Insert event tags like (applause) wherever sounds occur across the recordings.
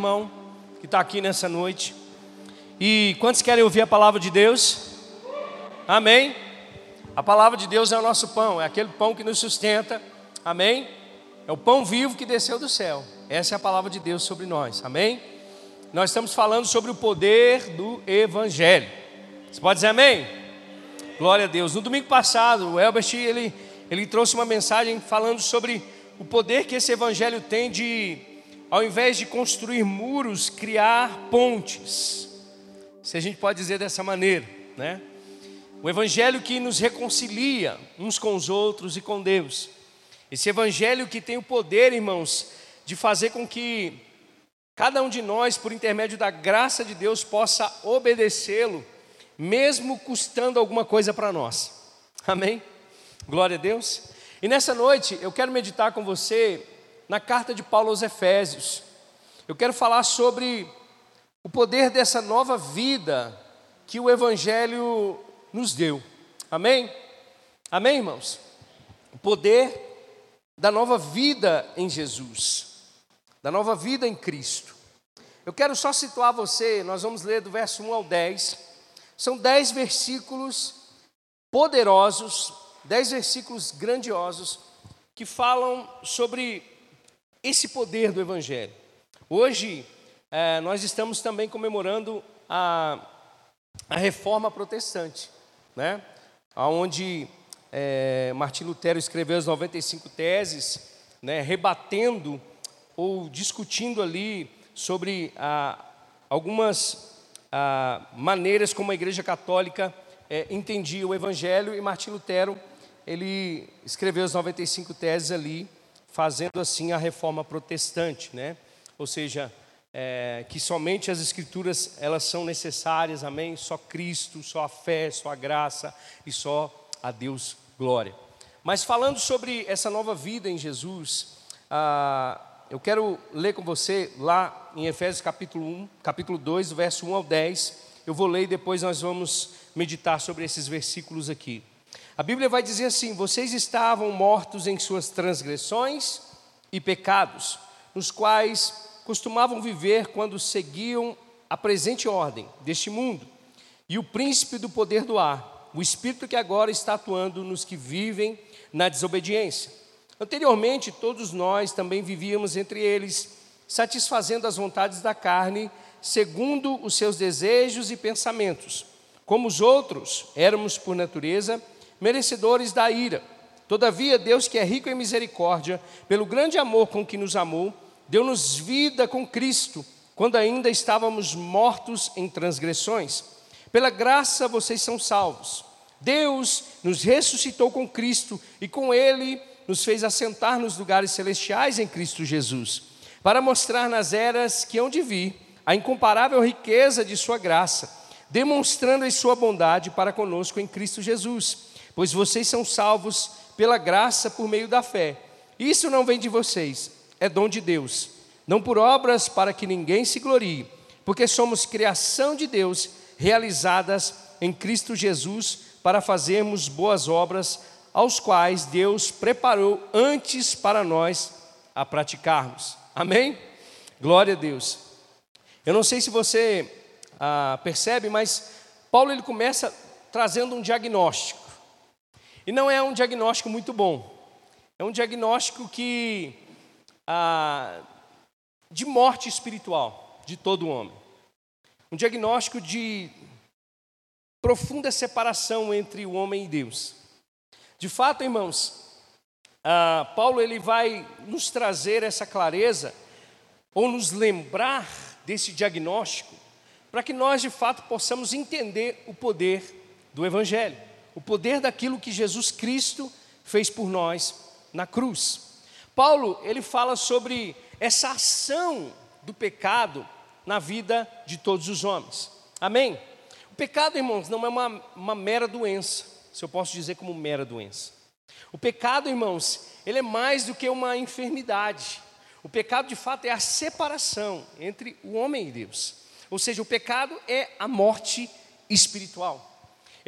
irmão que está aqui nessa noite. E quantos querem ouvir a palavra de Deus? Amém? A palavra de Deus é o nosso pão, é aquele pão que nos sustenta. Amém? É o pão vivo que desceu do céu. Essa é a palavra de Deus sobre nós. Amém? Nós estamos falando sobre o poder do Evangelho. Você pode dizer amém? Glória a Deus. No domingo passado, o Elbert ele, ele trouxe uma mensagem falando sobre o poder que esse Evangelho tem de ao invés de construir muros, criar pontes. Se a gente pode dizer dessa maneira, né? O evangelho que nos reconcilia uns com os outros e com Deus. Esse evangelho que tem o poder, irmãos, de fazer com que cada um de nós, por intermédio da graça de Deus, possa obedecê-lo, mesmo custando alguma coisa para nós. Amém? Glória a Deus. E nessa noite eu quero meditar com você na carta de Paulo aos Efésios. Eu quero falar sobre o poder dessa nova vida que o Evangelho nos deu. Amém? Amém, irmãos? O poder da nova vida em Jesus, da nova vida em Cristo. Eu quero só situar você, nós vamos ler do verso 1 ao 10. São 10 versículos poderosos, 10 versículos grandiosos, que falam sobre esse poder do Evangelho. Hoje, é, nós estamos também comemorando a, a reforma protestante, né? onde é, Martim Lutero escreveu as 95 teses, né, rebatendo ou discutindo ali sobre algumas maneiras como a Igreja Católica é, entendia o Evangelho, e Martim Lutero ele escreveu as 95 teses ali, fazendo assim a reforma protestante, né? Ou seja, é, que somente as escrituras elas são necessárias, amém? Só Cristo, só a fé, só a graça e só a Deus glória. Mas falando sobre essa nova vida em Jesus, ah, eu quero ler com você lá em Efésios capítulo 1, capítulo 2, verso 1 ao 10. Eu vou ler e depois nós vamos meditar sobre esses versículos aqui. A Bíblia vai dizer assim: vocês estavam mortos em suas transgressões e pecados, nos quais costumavam viver quando seguiam a presente ordem deste mundo e o príncipe do poder do ar, o espírito que agora está atuando nos que vivem na desobediência. Anteriormente, todos nós também vivíamos entre eles, satisfazendo as vontades da carne, segundo os seus desejos e pensamentos. Como os outros, éramos por natureza merecedores da ira. Todavia, Deus, que é rico em misericórdia, pelo grande amor com que nos amou, deu-nos vida com Cristo, quando ainda estávamos mortos em transgressões. Pela graça vocês são salvos. Deus nos ressuscitou com Cristo e com Ele nos fez assentar nos lugares celestiais em Cristo Jesus, para mostrar nas eras que hão de vir a incomparável riqueza de Sua graça, demonstrando em Sua bondade para conosco em Cristo Jesus pois vocês são salvos pela graça por meio da fé. Isso não vem de vocês, é dom de Deus, não por obras para que ninguém se glorie, porque somos criação de Deus, realizadas em Cristo Jesus para fazermos boas obras, aos quais Deus preparou antes para nós a praticarmos. Amém? Glória a Deus. Eu não sei se você ah, percebe, mas Paulo ele começa trazendo um diagnóstico. E não é um diagnóstico muito bom. É um diagnóstico que ah, de morte espiritual de todo homem. Um diagnóstico de profunda separação entre o homem e Deus. De fato, irmãos, ah, Paulo ele vai nos trazer essa clareza ou nos lembrar desse diagnóstico para que nós de fato possamos entender o poder do Evangelho o poder daquilo que Jesus Cristo fez por nós na cruz. Paulo, ele fala sobre essa ação do pecado na vida de todos os homens. Amém? O pecado, irmãos, não é uma, uma mera doença, se eu posso dizer como mera doença. O pecado, irmãos, ele é mais do que uma enfermidade. O pecado, de fato, é a separação entre o homem e Deus. Ou seja, o pecado é a morte espiritual.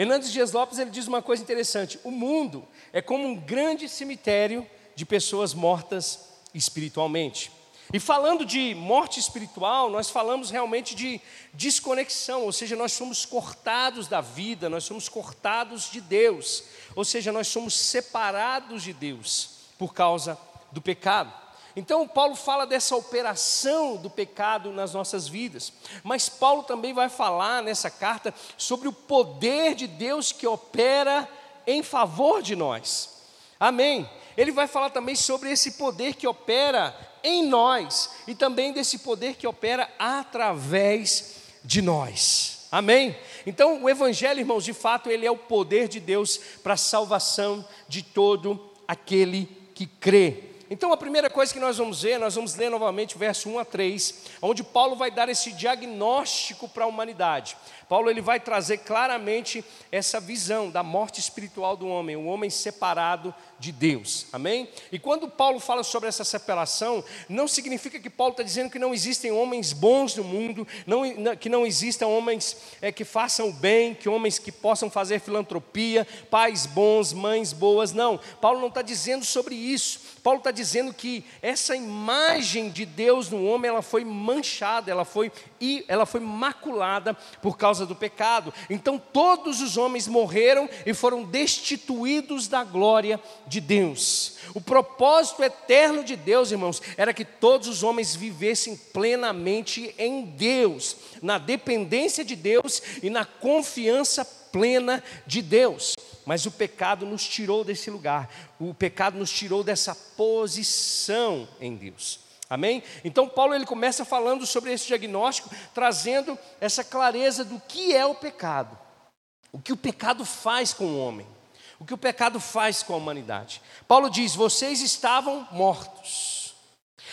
Hernandes Dias Lopes ele diz uma coisa interessante: o mundo é como um grande cemitério de pessoas mortas espiritualmente. E falando de morte espiritual, nós falamos realmente de desconexão, ou seja, nós somos cortados da vida, nós somos cortados de Deus, ou seja, nós somos separados de Deus por causa do pecado. Então, Paulo fala dessa operação do pecado nas nossas vidas, mas Paulo também vai falar nessa carta sobre o poder de Deus que opera em favor de nós. Amém. Ele vai falar também sobre esse poder que opera em nós e também desse poder que opera através de nós. Amém? Então, o Evangelho, irmãos, de fato, ele é o poder de Deus para a salvação de todo aquele que crê. Então, a primeira coisa que nós vamos ver, nós vamos ler novamente o verso 1 a 3, onde Paulo vai dar esse diagnóstico para a humanidade. Paulo ele vai trazer claramente essa visão da morte espiritual do homem, o homem separado de Deus. Amém? E quando Paulo fala sobre essa separação, não significa que Paulo está dizendo que não existem homens bons no mundo, não, que não existam homens é, que façam o bem, que homens que possam fazer filantropia, pais bons, mães boas. Não, Paulo não está dizendo sobre isso. Paulo está dizendo que essa imagem de Deus no homem, ela foi manchada, ela foi, ela foi maculada por causa do pecado. Então todos os homens morreram e foram destituídos da glória de Deus. O propósito eterno de Deus, irmãos, era que todos os homens vivessem plenamente em Deus, na dependência de Deus e na confiança plena de Deus. Mas o pecado nos tirou desse lugar, o pecado nos tirou dessa posição em Deus. Amém? Então Paulo ele começa falando sobre esse diagnóstico, trazendo essa clareza do que é o pecado. O que o pecado faz com o homem? O que o pecado faz com a humanidade? Paulo diz: "Vocês estavam mortos.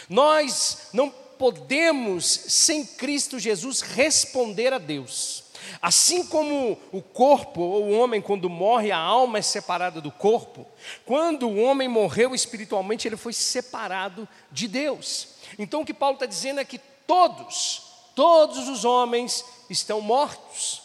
Nós não podemos sem Cristo Jesus responder a Deus. Assim como o corpo, ou o homem, quando morre, a alma é separada do corpo, quando o homem morreu espiritualmente, ele foi separado de Deus. Então o que Paulo está dizendo é que todos, todos os homens estão mortos,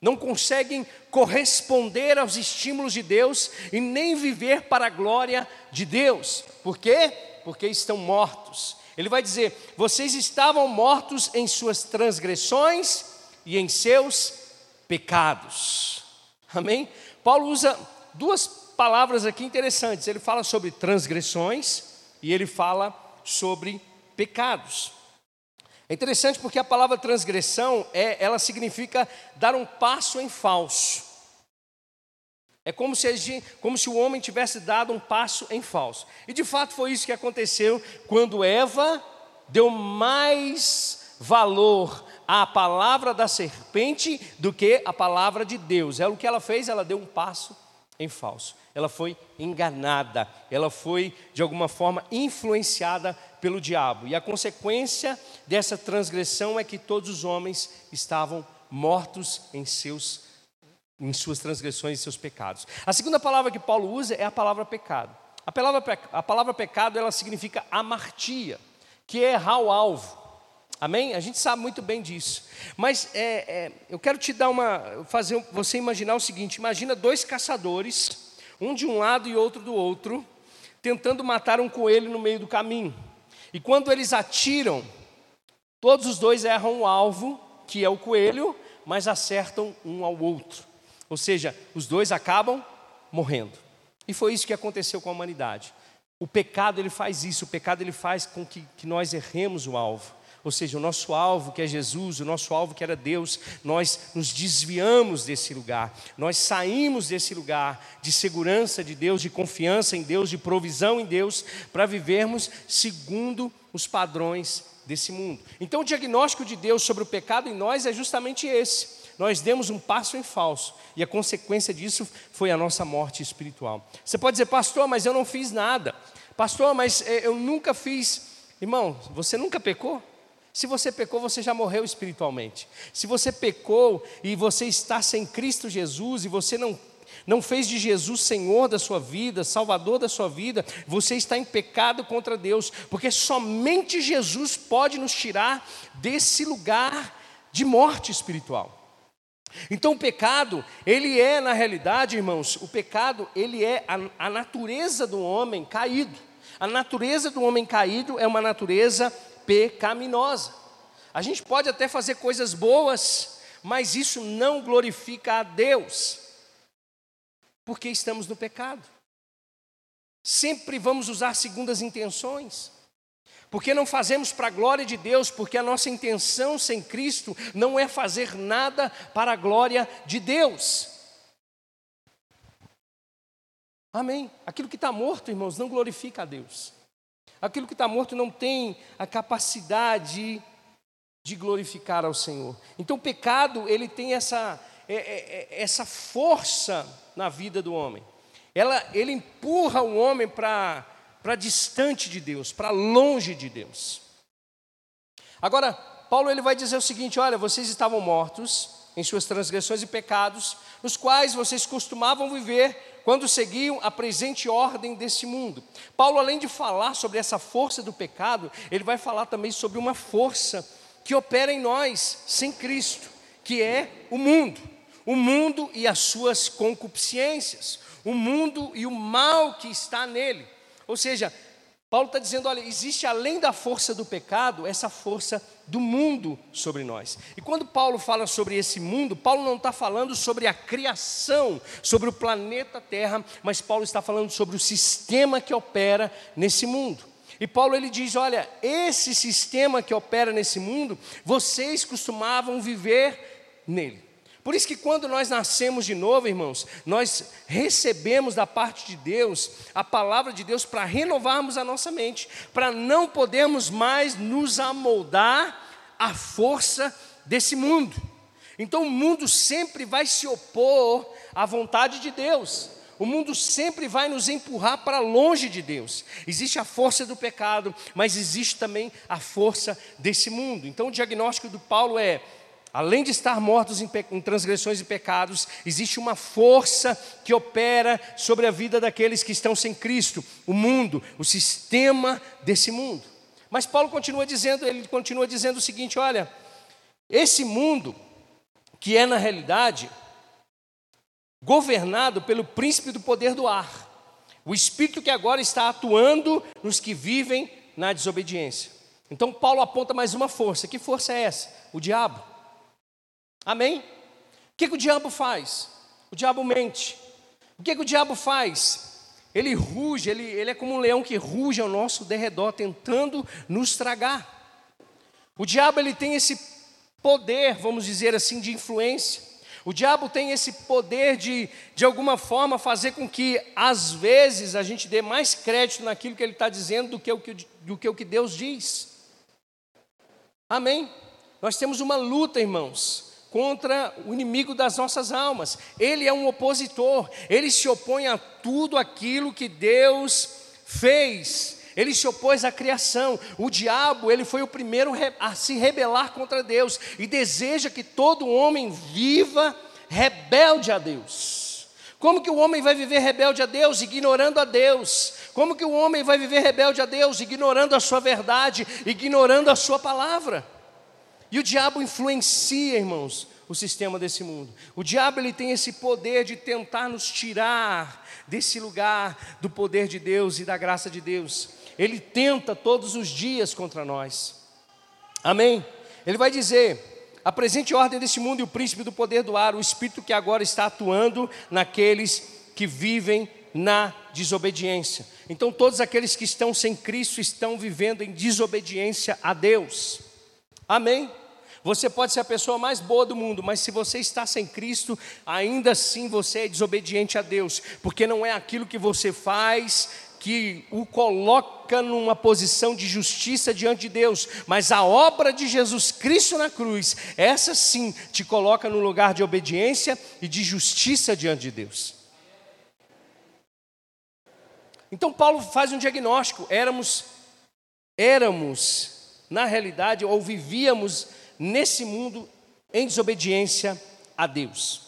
não conseguem corresponder aos estímulos de Deus e nem viver para a glória de Deus. Por quê? Porque estão mortos. Ele vai dizer: vocês estavam mortos em suas transgressões e em seus pecados. Amém? Paulo usa duas palavras aqui interessantes. Ele fala sobre transgressões e ele fala sobre pecados. É interessante porque a palavra transgressão é, ela significa dar um passo em falso. É como se, como se o homem tivesse dado um passo em falso. E de fato foi isso que aconteceu quando Eva deu mais valor a palavra da serpente do que a palavra de Deus. É o que ela fez, ela deu um passo em falso. Ela foi enganada, ela foi de alguma forma influenciada pelo diabo. E a consequência dessa transgressão é que todos os homens estavam mortos em seus em suas transgressões e seus pecados. A segunda palavra que Paulo usa é a palavra pecado. A palavra, a palavra pecado ela significa amartia, que é errar o alvo. Amém? A gente sabe muito bem disso. Mas é, é, eu quero te dar uma. fazer você imaginar o seguinte: imagina dois caçadores, um de um lado e outro do outro, tentando matar um coelho no meio do caminho. E quando eles atiram, todos os dois erram o alvo, que é o coelho, mas acertam um ao outro. Ou seja, os dois acabam morrendo. E foi isso que aconteceu com a humanidade. O pecado ele faz isso, o pecado ele faz com que, que nós erremos o alvo ou seja, o nosso alvo que é Jesus, o nosso alvo que era Deus, nós nos desviamos desse lugar, nós saímos desse lugar de segurança de Deus, de confiança em Deus, de provisão em Deus, para vivermos segundo os padrões desse mundo. Então, o diagnóstico de Deus sobre o pecado em nós é justamente esse. Nós demos um passo em falso e a consequência disso foi a nossa morte espiritual. Você pode dizer, pastor, mas eu não fiz nada. Pastor, mas eh, eu nunca fiz. Irmão, você nunca pecou? Se você pecou, você já morreu espiritualmente. Se você pecou e você está sem Cristo Jesus e você não não fez de Jesus Senhor da sua vida, Salvador da sua vida, você está em pecado contra Deus, porque somente Jesus pode nos tirar desse lugar de morte espiritual. Então o pecado, ele é na realidade, irmãos, o pecado, ele é a, a natureza do homem caído. A natureza do homem caído é uma natureza pecaminosa. A gente pode até fazer coisas boas, mas isso não glorifica a Deus, porque estamos no pecado. Sempre vamos usar segundas intenções. Porque não fazemos para a glória de Deus, porque a nossa intenção sem Cristo não é fazer nada para a glória de Deus. Amém. Aquilo que está morto, irmãos, não glorifica a Deus. Aquilo que está morto não tem a capacidade de glorificar ao Senhor. Então o pecado, ele tem essa, é, é, é, essa força na vida do homem. Ela, ele empurra o homem para distante de Deus, para longe de Deus. Agora, Paulo ele vai dizer o seguinte: olha, vocês estavam mortos em suas transgressões e pecados, nos quais vocês costumavam viver quando seguiam a presente ordem desse mundo. Paulo, além de falar sobre essa força do pecado, ele vai falar também sobre uma força que opera em nós sem Cristo, que é o mundo. O mundo e as suas concupiscências, o mundo e o mal que está nele. Ou seja, Paulo está dizendo: olha, existe além da força do pecado, essa força do mundo sobre nós. E quando Paulo fala sobre esse mundo, Paulo não está falando sobre a criação, sobre o planeta Terra, mas Paulo está falando sobre o sistema que opera nesse mundo. E Paulo ele diz: olha, esse sistema que opera nesse mundo, vocês costumavam viver nele. Por isso que quando nós nascemos de novo, irmãos, nós recebemos da parte de Deus a palavra de Deus para renovarmos a nossa mente, para não podermos mais nos amoldar à força desse mundo. Então o mundo sempre vai se opor à vontade de Deus. O mundo sempre vai nos empurrar para longe de Deus. Existe a força do pecado, mas existe também a força desse mundo. Então o diagnóstico do Paulo é: Além de estar mortos em, em, transgressões e pecados, existe uma força que opera sobre a vida daqueles que estão sem Cristo, o mundo, o sistema desse mundo. Mas Paulo continua dizendo, ele continua dizendo o seguinte: olha, esse mundo, que é na realidade governado pelo príncipe do poder do ar, o espírito que agora está atuando nos que vivem na desobediência. Então Paulo aponta mais uma força. Que força é essa? O diabo. Amém? O que, que o diabo faz? O diabo mente. O que, que o diabo faz? Ele ruge, ele, ele é como um leão que ruge ao nosso derredor, tentando nos tragar. O diabo ele tem esse poder, vamos dizer assim, de influência. O diabo tem esse poder de, de alguma forma, fazer com que, às vezes, a gente dê mais crédito naquilo que ele está dizendo do que, o que, do que o que Deus diz. Amém? Nós temos uma luta, irmãos contra o inimigo das nossas almas. Ele é um opositor, ele se opõe a tudo aquilo que Deus fez. Ele se opôs à criação. O diabo, ele foi o primeiro a se rebelar contra Deus e deseja que todo homem viva rebelde a Deus. Como que o homem vai viver rebelde a Deus, ignorando a Deus? Como que o homem vai viver rebelde a Deus, ignorando a sua verdade, ignorando a sua palavra? E o diabo influencia, irmãos, o sistema desse mundo. O diabo ele tem esse poder de tentar nos tirar desse lugar do poder de Deus e da graça de Deus. Ele tenta todos os dias contra nós. Amém? Ele vai dizer: a presente ordem desse mundo e o príncipe do poder do ar, o espírito que agora está atuando naqueles que vivem na desobediência. Então, todos aqueles que estão sem Cristo estão vivendo em desobediência a Deus. Amém? Você pode ser a pessoa mais boa do mundo, mas se você está sem Cristo, ainda assim você é desobediente a Deus, porque não é aquilo que você faz que o coloca numa posição de justiça diante de Deus, mas a obra de Jesus Cristo na cruz, essa sim te coloca no lugar de obediência e de justiça diante de Deus. Então Paulo faz um diagnóstico, éramos éramos na realidade ou vivíamos nesse mundo em desobediência a Deus.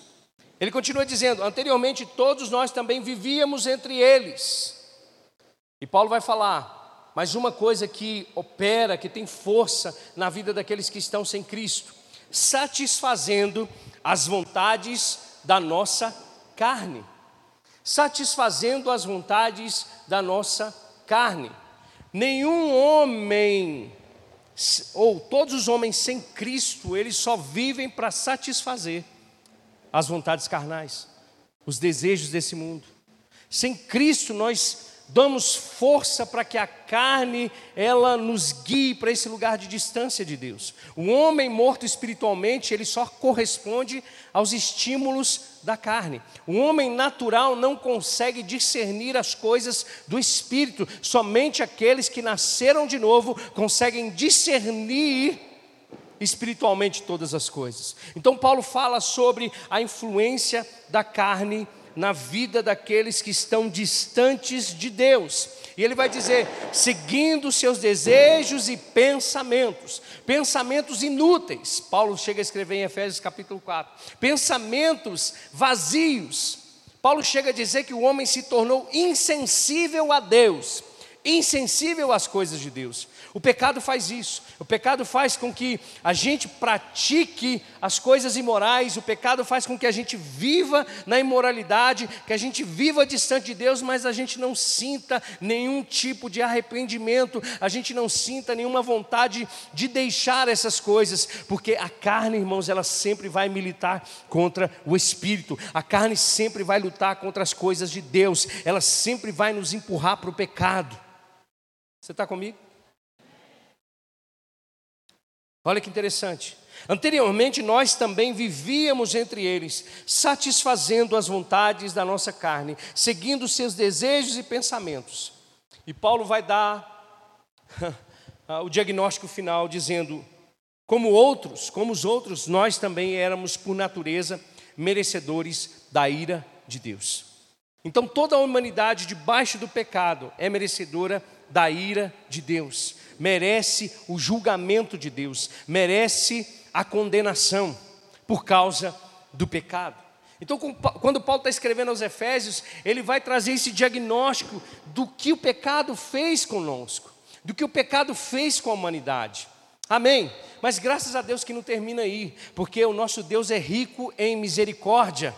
Ele continua dizendo: anteriormente todos nós também vivíamos entre eles. E Paulo vai falar, mas uma coisa que opera, que tem força na vida daqueles que estão sem Cristo, satisfazendo as vontades da nossa carne. Satisfazendo as vontades da nossa carne. Nenhum homem ou todos os homens sem Cristo, eles só vivem para satisfazer as vontades carnais, os desejos desse mundo. Sem Cristo nós damos força para que a carne ela nos guie para esse lugar de distância de Deus. O homem morto espiritualmente, ele só corresponde aos estímulos da carne. O homem natural não consegue discernir as coisas do espírito. Somente aqueles que nasceram de novo conseguem discernir espiritualmente todas as coisas. Então Paulo fala sobre a influência da carne na vida daqueles que estão distantes de Deus. E ele vai dizer: seguindo seus desejos e pensamentos, pensamentos inúteis. Paulo chega a escrever em Efésios capítulo 4: pensamentos vazios. Paulo chega a dizer que o homem se tornou insensível a Deus, insensível às coisas de Deus. O pecado faz isso. O pecado faz com que a gente pratique as coisas imorais. O pecado faz com que a gente viva na imoralidade, que a gente viva distante de Deus, mas a gente não sinta nenhum tipo de arrependimento, a gente não sinta nenhuma vontade de deixar essas coisas, porque a carne, irmãos, ela sempre vai militar contra o espírito. A carne sempre vai lutar contra as coisas de Deus. Ela sempre vai nos empurrar para o pecado. Você está comigo? Olha que interessante. Anteriormente, nós também vivíamos entre eles, satisfazendo as vontades da nossa carne, seguindo seus desejos e pensamentos. E Paulo vai dar (laughs) o diagnóstico final, dizendo: como outros, como os outros, nós também éramos, por natureza, merecedores da ira de Deus. Então, toda a humanidade debaixo do pecado é merecedora da ira de Deus merece o julgamento de Deus, merece a condenação por causa do pecado. Então, quando Paulo está escrevendo aos Efésios, ele vai trazer esse diagnóstico do que o pecado fez conosco, do que o pecado fez com a humanidade. Amém? Mas graças a Deus que não termina aí, porque o nosso Deus é rico em misericórdia.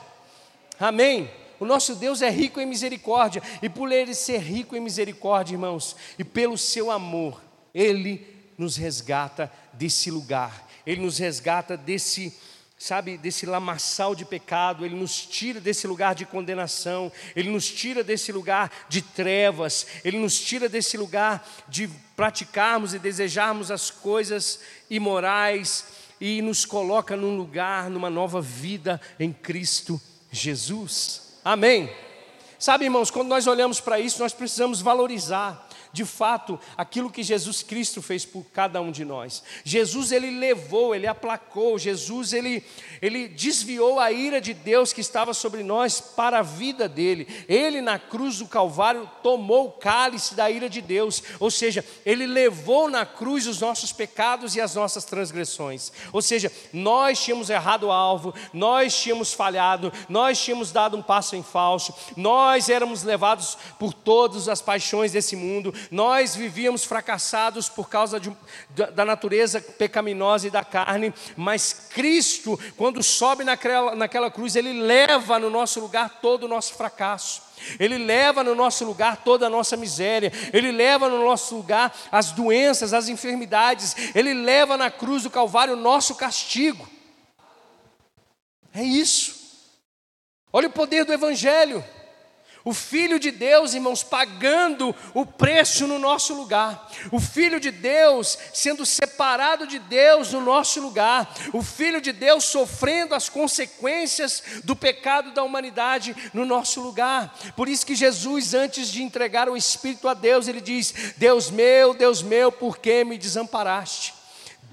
Amém? O nosso Deus é rico em misericórdia, e por ele ser rico em misericórdia, irmãos, e pelo seu amor, ele nos resgata desse lugar, Ele nos resgata desse, sabe, desse lamaçal de pecado, Ele nos tira desse lugar de condenação, Ele nos tira desse lugar de trevas, Ele nos tira desse lugar de praticarmos e desejarmos as coisas imorais e nos coloca num lugar, numa nova vida em Cristo Jesus. Amém. Sabe, irmãos, quando nós olhamos para isso, nós precisamos valorizar de fato aquilo que Jesus Cristo fez por cada um de nós. Jesus ele levou, ele aplacou, Jesus ele ele desviou a ira de Deus que estava sobre nós para a vida dele. Ele na cruz do Calvário tomou o cálice da ira de Deus, ou seja, ele levou na cruz os nossos pecados e as nossas transgressões. Ou seja, nós tínhamos errado o alvo, nós tínhamos falhado, nós tínhamos dado um passo em falso, nós éramos levados por todas as paixões desse mundo, nós vivíamos fracassados por causa de, da natureza pecaminosa e da carne, mas Cristo, quando sobe naquela, naquela cruz, Ele leva no nosso lugar todo o nosso fracasso. Ele leva no nosso lugar toda a nossa miséria, Ele leva no nosso lugar as doenças, as enfermidades, Ele leva na cruz do Calvário o nosso castigo. É isso. Olha o poder do Evangelho. O Filho de Deus, irmãos, pagando o preço no nosso lugar. O Filho de Deus sendo separado de Deus no nosso lugar. O Filho de Deus sofrendo as consequências do pecado da humanidade no nosso lugar. Por isso que Jesus, antes de entregar o Espírito a Deus, ele diz: Deus meu, Deus meu, por que me desamparaste?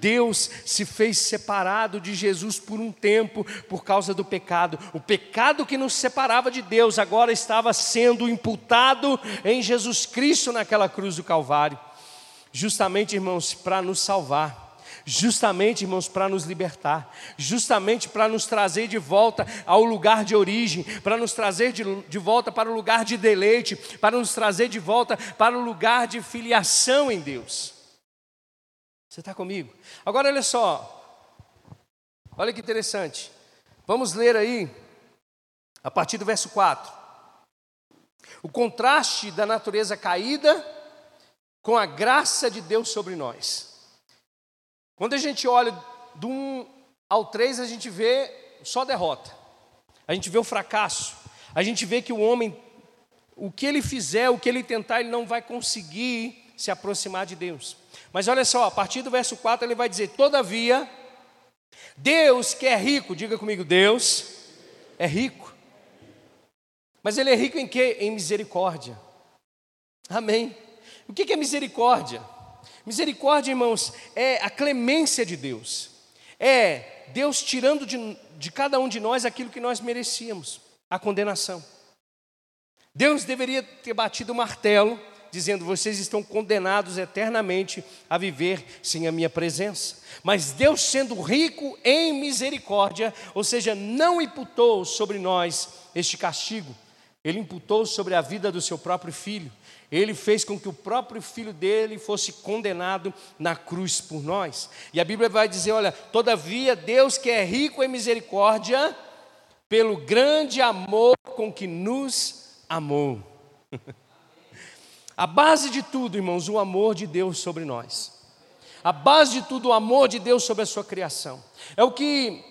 Deus se fez separado de Jesus por um tempo por causa do pecado. O pecado que nos separava de Deus agora estava sendo imputado em Jesus Cristo naquela cruz do Calvário. Justamente, irmãos, para nos salvar justamente, irmãos, para nos libertar, justamente para nos trazer de volta ao lugar de origem, para nos trazer de, de volta para o lugar de deleite, para nos trazer de volta para o lugar de filiação em Deus. Você está comigo? Agora olha só, olha que interessante. Vamos ler aí, a partir do verso 4. O contraste da natureza caída com a graça de Deus sobre nós. Quando a gente olha do 1 ao 3, a gente vê só derrota. A gente vê o fracasso. A gente vê que o homem, o que ele fizer, o que ele tentar, ele não vai conseguir se aproximar de Deus. Mas olha só, a partir do verso 4 ele vai dizer: Todavia, Deus que é rico, diga comigo, Deus é rico. Mas ele é rico em quê? Em misericórdia. Amém. O que é misericórdia? Misericórdia, irmãos, é a clemência de Deus. É Deus tirando de, de cada um de nós aquilo que nós merecíamos, a condenação. Deus deveria ter batido o martelo, dizendo: vocês estão condenados eternamente a viver sem a minha presença. Mas Deus, sendo rico em misericórdia, ou seja, não imputou sobre nós este castigo, ele imputou sobre a vida do seu próprio filho ele fez com que o próprio filho dele fosse condenado na cruz por nós. E a Bíblia vai dizer: olha, todavia Deus que é rico em misericórdia, pelo grande amor com que nos amou. (laughs) a base de tudo, irmãos, o amor de Deus sobre nós. A base de tudo, o amor de Deus sobre a sua criação. É o que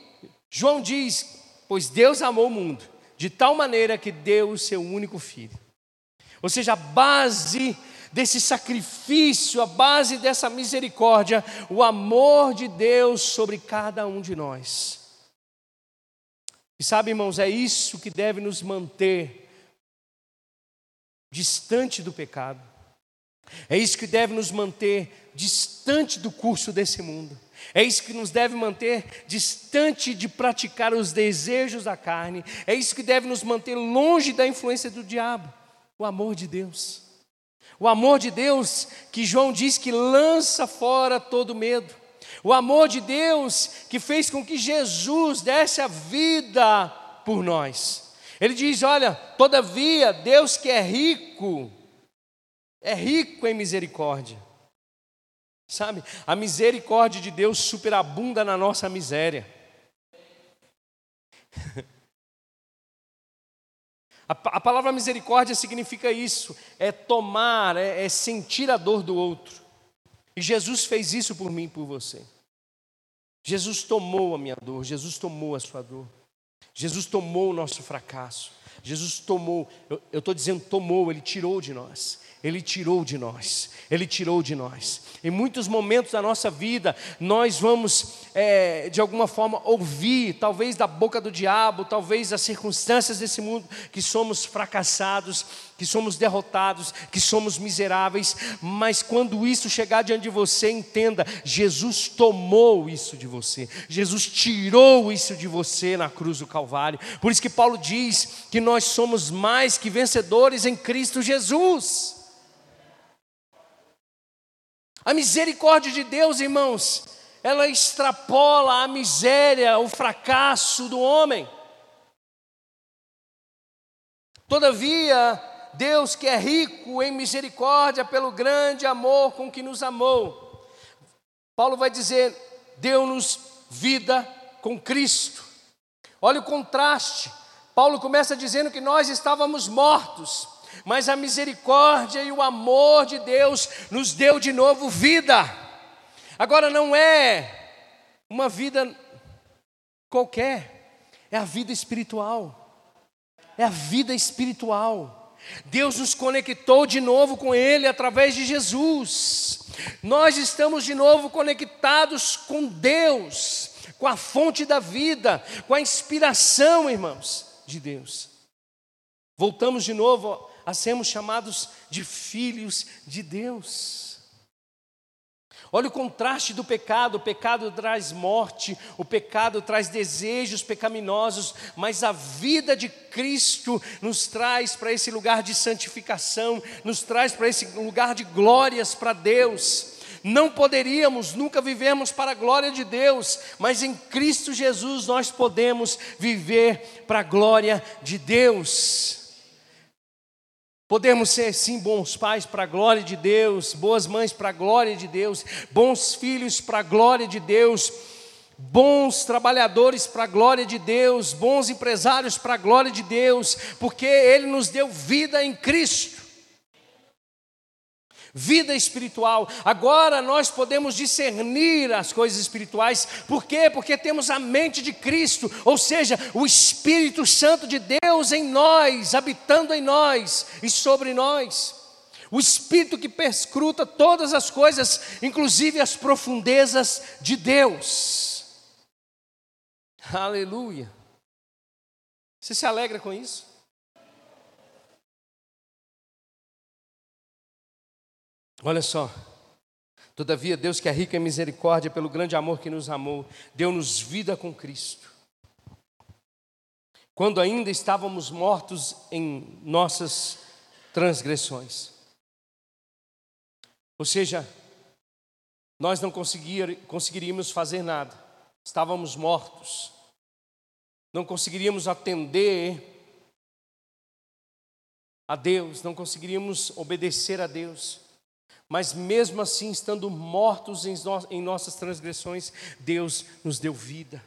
João diz: pois Deus amou o mundo de tal maneira que deu o seu único filho ou seja, a base desse sacrifício, a base dessa misericórdia, o amor de Deus sobre cada um de nós. E sabe, irmãos, é isso que deve nos manter distante do pecado. É isso que deve nos manter distante do curso desse mundo. É isso que nos deve manter distante de praticar os desejos da carne. É isso que deve nos manter longe da influência do diabo. O amor de Deus. O amor de Deus que João diz que lança fora todo medo. O amor de Deus que fez com que Jesus desse a vida por nós. Ele diz: Olha, todavia, Deus que é rico, é rico em misericórdia. Sabe, a misericórdia de Deus superabunda na nossa miséria. (laughs) A, palavra misericórdia significa isso: é tomar, é, é sentir a dor do outro. E Jesus fez isso por mim e por você. Jesus tomou a minha dor, Jesus tomou a sua dor. Jesus tomou o nosso fracasso. Jesus tomou, eu estou dizendo tomou, Ele tirou de nós. Ele tirou de nós, Ele tirou de nós. Em muitos momentos da nossa vida, nós vamos, é, de alguma forma, ouvir, talvez da boca do diabo, talvez das circunstâncias desse mundo, que somos fracassados, que somos derrotados, que somos miseráveis, mas quando isso chegar diante de você, entenda: Jesus tomou isso de você, Jesus tirou isso de você na cruz do Calvário. Por isso que Paulo diz que nós somos mais que vencedores em Cristo Jesus. A misericórdia de Deus, irmãos, ela extrapola a miséria, o fracasso do homem. Todavia, Deus que é rico em misericórdia pelo grande amor com que nos amou. Paulo vai dizer: deu-nos vida com Cristo. Olha o contraste. Paulo começa dizendo que nós estávamos mortos, mas a misericórdia e o amor de Deus nos deu de novo vida. Agora não é uma vida qualquer, é a vida espiritual. É a vida espiritual. Deus nos conectou de novo com Ele através de Jesus. Nós estamos de novo conectados com Deus, com a fonte da vida, com a inspiração, irmãos, de Deus. Voltamos de novo a sermos chamados de filhos de Deus. Olha o contraste do pecado: o pecado traz morte, o pecado traz desejos pecaminosos, mas a vida de Cristo nos traz para esse lugar de santificação, nos traz para esse lugar de glórias para Deus. Não poderíamos nunca vivermos para a glória de Deus, mas em Cristo Jesus nós podemos viver para a glória de Deus. Podemos ser sim bons pais para a glória de Deus, boas mães para a glória de Deus, bons filhos para a glória de Deus, bons trabalhadores para a glória de Deus, bons empresários para a glória de Deus, porque Ele nos deu vida em Cristo. Vida espiritual. Agora nós podemos discernir as coisas espirituais, por quê? Porque temos a mente de Cristo, ou seja, o Espírito Santo de Deus em nós, habitando em nós e sobre nós. O Espírito que perscruta todas as coisas, inclusive as profundezas de Deus. Aleluia. Você se alegra com isso? Olha só. Todavia, Deus que é rico em misericórdia, pelo grande amor que nos amou, deu-nos vida com Cristo. Quando ainda estávamos mortos em nossas transgressões. Ou seja, nós não conseguiríamos fazer nada, estávamos mortos, não conseguiríamos atender a Deus, não conseguiríamos obedecer a Deus mas mesmo assim, estando mortos em, no, em nossas transgressões, Deus nos deu vida.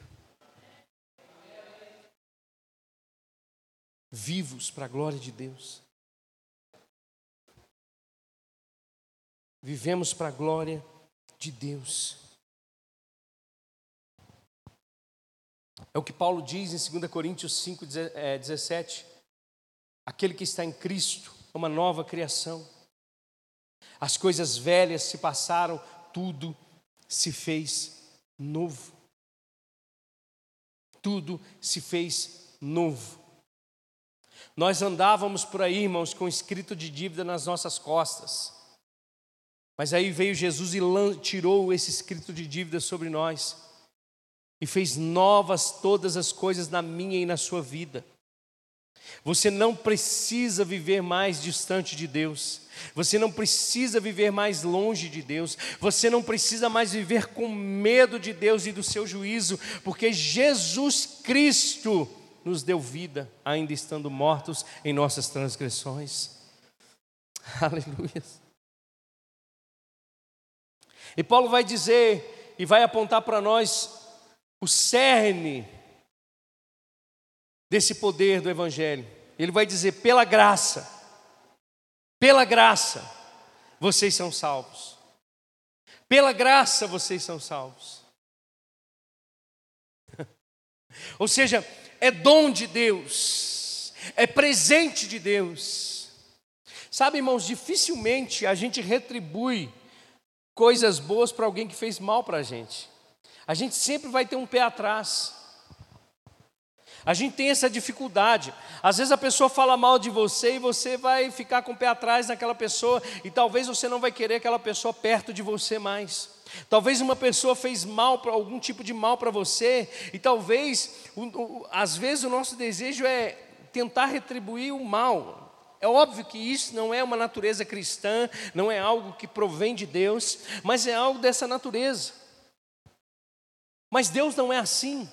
Vivos para a glória de Deus. Vivemos para a glória de Deus. É o que Paulo diz em 2 Coríntios 5, 17. É, Aquele que está em Cristo é uma nova criação. As coisas velhas se passaram, tudo se fez novo. Tudo se fez novo. Nós andávamos por aí, irmãos, com escrito de dívida nas nossas costas. Mas aí veio Jesus e tirou esse escrito de dívida sobre nós e fez novas todas as coisas na minha e na sua vida. Você não precisa viver mais distante de Deus. Você não precisa viver mais longe de Deus. Você não precisa mais viver com medo de Deus e do seu juízo, porque Jesus Cristo nos deu vida, ainda estando mortos em nossas transgressões. (laughs) Aleluia. E Paulo vai dizer e vai apontar para nós o cerne desse poder do Evangelho. Ele vai dizer: pela graça, pela graça, vocês são salvos. Pela graça, vocês são salvos. (laughs) Ou seja, é dom de Deus, é presente de Deus. Sabe, irmãos, dificilmente a gente retribui coisas boas para alguém que fez mal para a gente. A gente sempre vai ter um pé atrás. A gente tem essa dificuldade. Às vezes a pessoa fala mal de você e você vai ficar com o pé atrás naquela pessoa e talvez você não vai querer aquela pessoa perto de você mais. Talvez uma pessoa fez mal para algum tipo de mal para você e talvez, às vezes o nosso desejo é tentar retribuir o mal. É óbvio que isso não é uma natureza cristã, não é algo que provém de Deus, mas é algo dessa natureza. Mas Deus não é assim.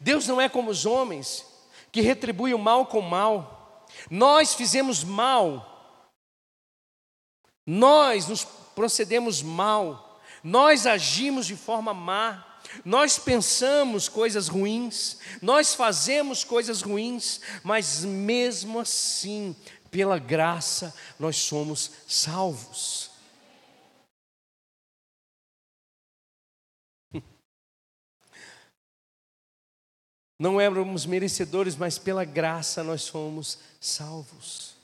Deus não é como os homens que retribuem o mal com mal. Nós fizemos mal. Nós nos procedemos mal. Nós agimos de forma má. Nós pensamos coisas ruins, nós fazemos coisas ruins, mas mesmo assim, pela graça, nós somos salvos. Não éramos merecedores, mas pela graça nós fomos salvos.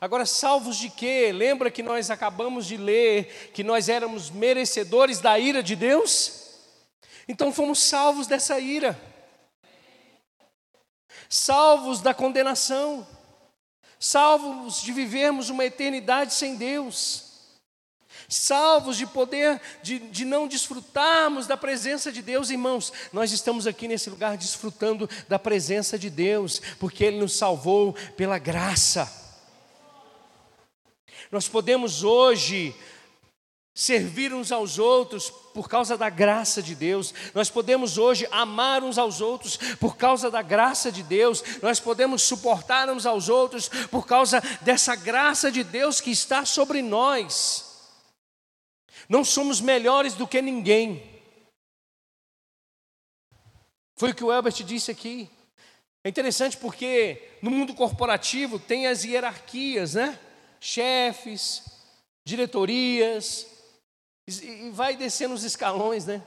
Agora, salvos de quê? Lembra que nós acabamos de ler que nós éramos merecedores da ira de Deus? Então fomos salvos dessa ira, salvos da condenação, salvos de vivermos uma eternidade sem Deus salvos de poder, de, de não desfrutarmos da presença de Deus, irmãos. Nós estamos aqui nesse lugar desfrutando da presença de Deus, porque Ele nos salvou pela graça. Nós podemos hoje servir uns aos outros por causa da graça de Deus. Nós podemos hoje amar uns aos outros por causa da graça de Deus. Nós podemos suportar uns aos outros por causa dessa graça de Deus que está sobre nós. Não somos melhores do que ninguém. Foi o que o Elbert disse aqui. É interessante porque no mundo corporativo tem as hierarquias, né? chefes, diretorias, e vai descendo os escalões, né?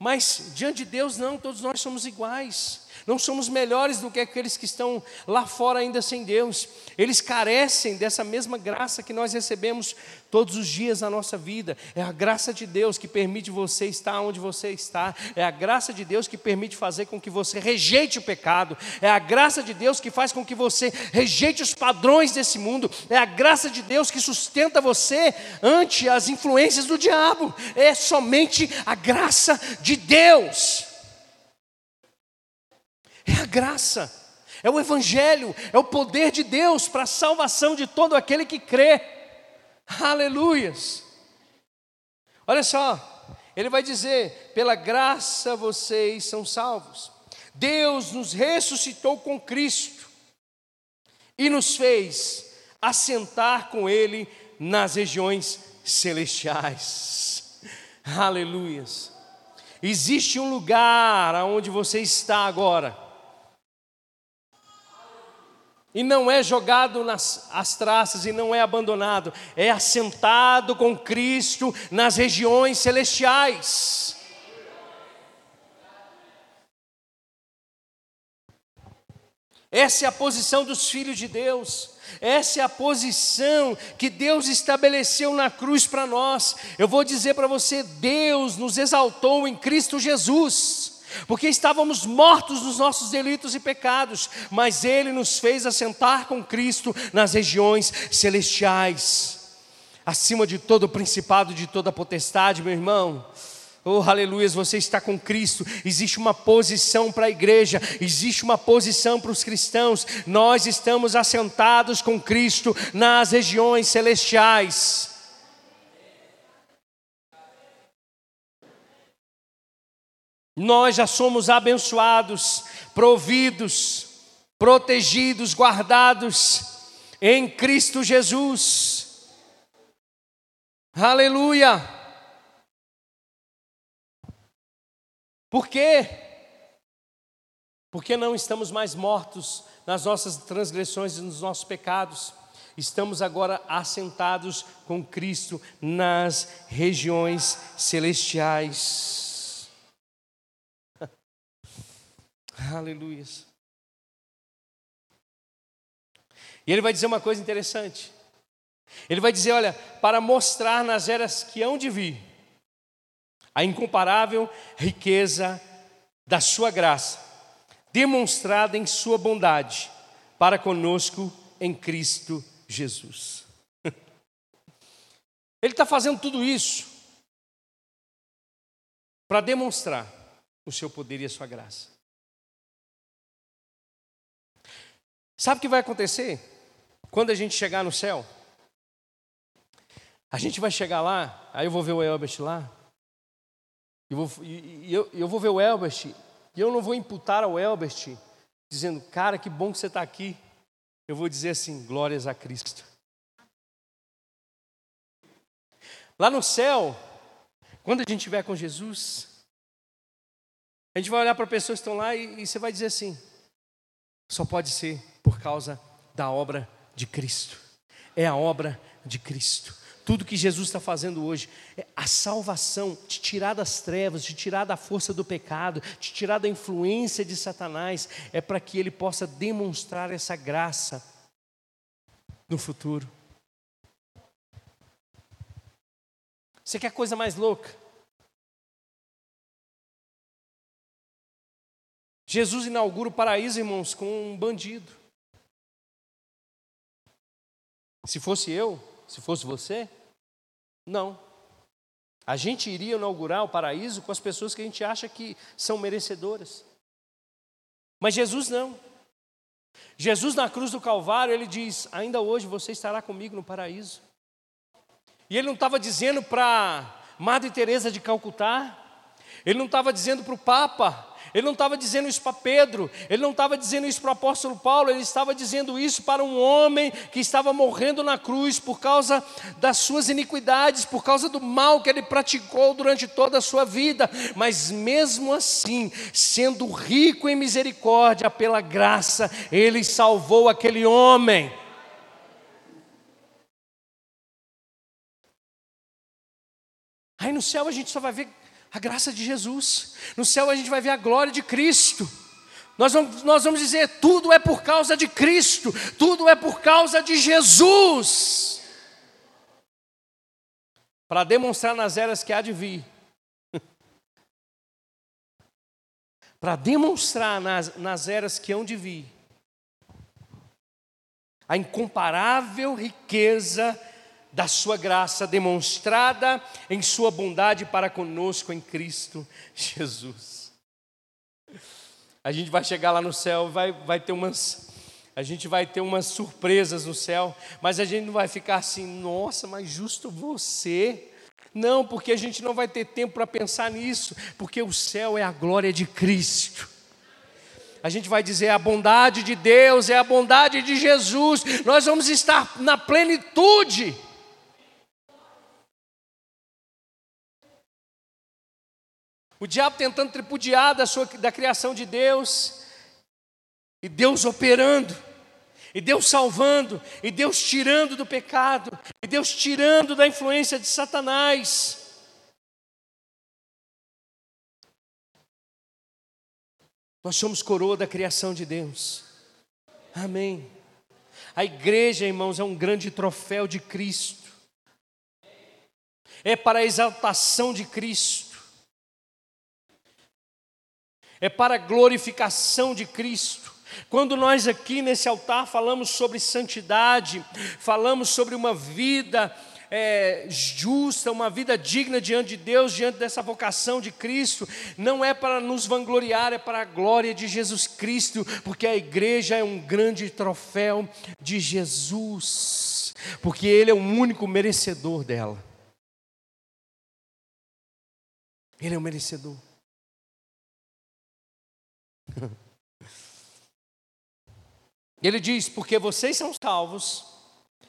Mas diante de Deus, não, todos nós somos iguais não somos melhores do que aqueles que estão lá fora ainda sem Deus. Eles carecem dessa mesma graça que nós recebemos todos os dias na nossa vida. É a graça de Deus que permite você estar onde você está. É a graça de Deus que permite fazer com que você rejeite o pecado. É a graça de Deus que faz com que você rejeite os padrões desse mundo. É a graça de Deus que sustenta você ante as influências do diabo. É somente a graça de Deus. É a graça, é o Evangelho, é o poder de Deus para a salvação de todo aquele que crê. Aleluias. Olha só, ele vai dizer: pela graça vocês são salvos. Deus nos ressuscitou com Cristo e nos fez assentar com Ele nas regiões celestiais. Aleluias. Existe um lugar aonde você está agora e não é jogado nas as traças e não é abandonado, é assentado com Cristo nas regiões celestiais. Essa é a posição dos filhos de Deus. Essa é a posição que Deus estabeleceu na cruz para nós. Eu vou dizer para você: Deus nos exaltou em Cristo Jesus porque estávamos mortos nos nossos delitos e pecados, mas Ele nos fez assentar com Cristo nas regiões celestiais, acima de todo o principado, de toda a potestade, meu irmão. Oh, aleluia, você está com Cristo. Existe uma posição para a igreja, existe uma posição para os cristãos. Nós estamos assentados com Cristo nas regiões celestiais. Nós já somos abençoados, providos, protegidos, guardados em Cristo Jesus. Aleluia. Por quê? Porque não estamos mais mortos nas nossas transgressões e nos nossos pecados. Estamos agora assentados com Cristo nas regiões celestiais. Aleluia. E ele vai dizer uma coisa interessante. Ele vai dizer: olha, para mostrar nas eras que hão de vir a incomparável riqueza da sua graça, demonstrada em sua bondade para conosco em Cristo Jesus. (laughs) Ele está fazendo tudo isso para demonstrar o seu poder e a sua graça. Sabe o que vai acontecer quando a gente chegar no céu? A gente vai chegar lá, aí eu vou ver o Elbert lá, eu e, eu, eu vou ver o Elbert, e eu não vou imputar ao Elbert, dizendo, cara, que bom que você está aqui. Eu vou dizer assim, glórias a Cristo. Lá no céu, quando a gente estiver com Jesus, a gente vai olhar para pessoas que estão lá e, e você vai dizer assim: só pode ser por causa da obra de Cristo. É a obra de Cristo. Tudo que Jesus está fazendo hoje é a salvação, te tirar das trevas, te tirar da força do pecado, te tirar da influência de Satanás, é para que ele possa demonstrar essa graça no futuro. Você quer coisa mais louca? Jesus inaugura o paraíso, irmãos, com um bandido. Se fosse eu, se fosse você, não. A gente iria inaugurar o paraíso com as pessoas que a gente acha que são merecedoras. Mas Jesus não. Jesus na cruz do Calvário, ele diz: Ainda hoje você estará comigo no paraíso. E ele não estava dizendo para Madre Teresa de Calcutá, ele não estava dizendo para o Papa, ele não estava dizendo isso para Pedro, ele não estava dizendo isso para o apóstolo Paulo, ele estava dizendo isso para um homem que estava morrendo na cruz por causa das suas iniquidades, por causa do mal que ele praticou durante toda a sua vida, mas mesmo assim, sendo rico em misericórdia pela graça, ele salvou aquele homem. Aí no céu a gente só vai ver a graça de Jesus. No céu a gente vai ver a glória de Cristo. Nós vamos, nós vamos dizer: tudo é por causa de Cristo, tudo é por causa de Jesus. Para demonstrar nas eras que há de vir. (laughs) Para demonstrar nas, nas eras que hão de vir. A incomparável riqueza da sua graça demonstrada em sua bondade para conosco em Cristo Jesus. A gente vai chegar lá no céu, vai, vai ter umas, a gente vai ter umas surpresas no céu, mas a gente não vai ficar assim, nossa, mas justo você. Não, porque a gente não vai ter tempo para pensar nisso, porque o céu é a glória de Cristo. A gente vai dizer a bondade de Deus, é a bondade de Jesus, nós vamos estar na plenitude. O diabo tentando tripudiar da, sua, da criação de Deus, e Deus operando, e Deus salvando, e Deus tirando do pecado, e Deus tirando da influência de Satanás. Nós somos coroa da criação de Deus. Amém. A igreja, irmãos, é um grande troféu de Cristo. É para a exaltação de Cristo é para a glorificação de Cristo. Quando nós aqui nesse altar falamos sobre santidade, falamos sobre uma vida é, justa, uma vida digna diante de Deus, diante dessa vocação de Cristo, não é para nos vangloriar, é para a glória de Jesus Cristo, porque a igreja é um grande troféu de Jesus, porque Ele é o único merecedor dela. Ele é o merecedor. (laughs) Ele diz: Porque vocês são salvos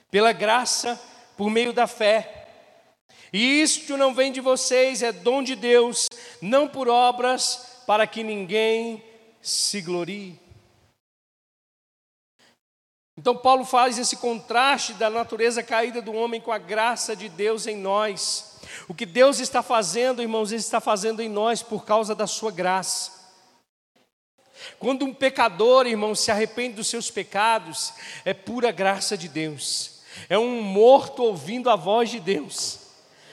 pela graça, por meio da fé. E isto não vem de vocês, é dom de Deus, não por obras, para que ninguém se glorie. Então, Paulo faz esse contraste da natureza caída do homem com a graça de Deus em nós. O que Deus está fazendo, irmãos, Ele está fazendo em nós por causa da Sua graça. Quando um pecador, irmão, se arrepende dos seus pecados, é pura graça de Deus. É um morto ouvindo a voz de Deus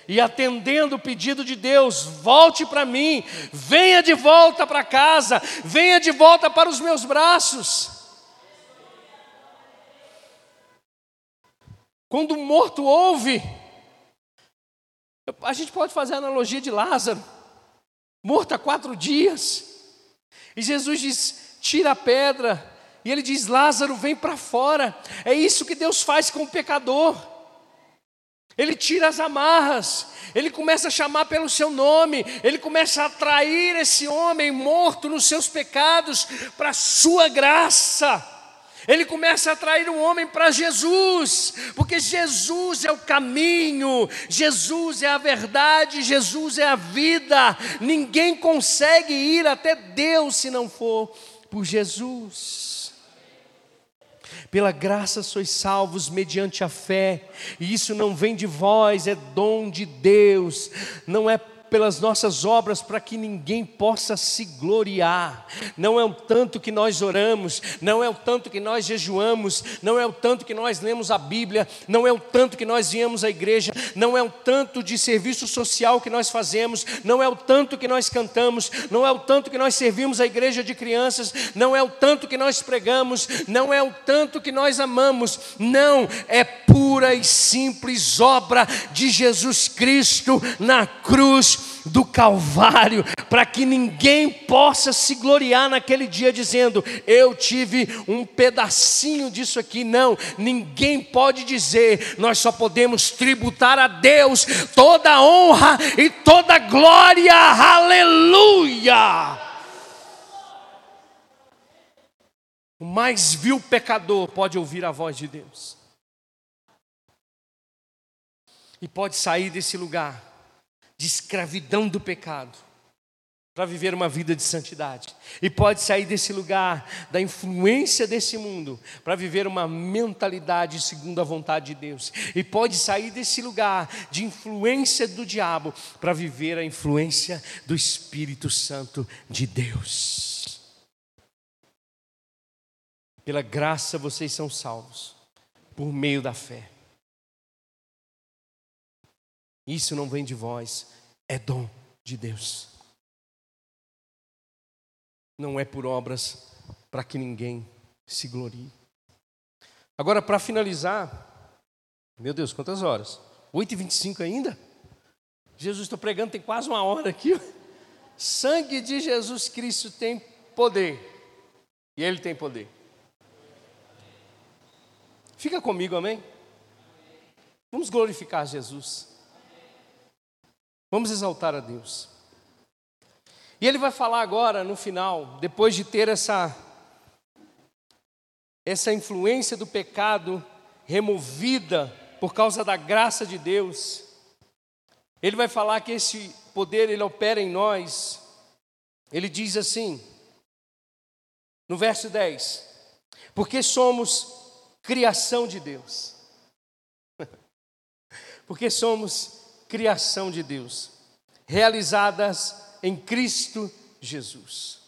e atendendo o pedido de Deus: volte para mim, venha de volta para casa, venha de volta para os meus braços. Quando o morto ouve, a gente pode fazer a analogia de Lázaro, morto há quatro dias, e Jesus diz: tira a pedra. E ele diz: Lázaro, vem para fora. É isso que Deus faz com o pecador. Ele tira as amarras, ele começa a chamar pelo seu nome, ele começa a atrair esse homem morto nos seus pecados para a sua graça. Ele começa a atrair o homem para Jesus, porque Jesus é o caminho, Jesus é a verdade, Jesus é a vida. Ninguém consegue ir até Deus se não for por Jesus. Pela graça sois salvos mediante a fé, e isso não vem de vós, é dom de Deus, não é pelas nossas obras para que ninguém possa se gloriar. Não é o tanto que nós oramos, não é o tanto que nós jejuamos, não é o tanto que nós lemos a Bíblia, não é o tanto que nós viemos à igreja, não é o tanto de serviço social que nós fazemos, não é o tanto que nós cantamos, não é o tanto que nós servimos a igreja de crianças, não é o tanto que nós pregamos, não é o tanto que nós amamos, não, é pura e simples obra de Jesus Cristo na cruz do Calvário, para que ninguém possa se gloriar naquele dia dizendo: Eu tive um pedacinho disso aqui. Não, ninguém pode dizer, nós só podemos tributar a Deus toda honra e toda glória, aleluia. O mais vil pecador pode ouvir a voz de Deus. E pode sair desse lugar de escravidão do pecado para viver uma vida de santidade. E pode sair desse lugar, da influência desse mundo, para viver uma mentalidade segundo a vontade de Deus. E pode sair desse lugar de influência do diabo, para viver a influência do Espírito Santo de Deus. Pela graça vocês são salvos, por meio da fé. Isso não vem de vós, é dom de Deus não é por obras para que ninguém se glorie. Agora, para finalizar, meu Deus, quantas horas? 8h25 ainda? Jesus, estou pregando, tem quase uma hora aqui. (laughs) Sangue de Jesus Cristo tem poder. E Ele tem poder. Fica comigo, amém? Vamos glorificar Jesus. Vamos exaltar a Deus. E ele vai falar agora no final, depois de ter essa essa influência do pecado removida por causa da graça de Deus. Ele vai falar que esse poder ele opera em nós. Ele diz assim, no verso 10: Porque somos criação de Deus. (laughs) Porque somos criação de Deus, realizadas em Cristo Jesus.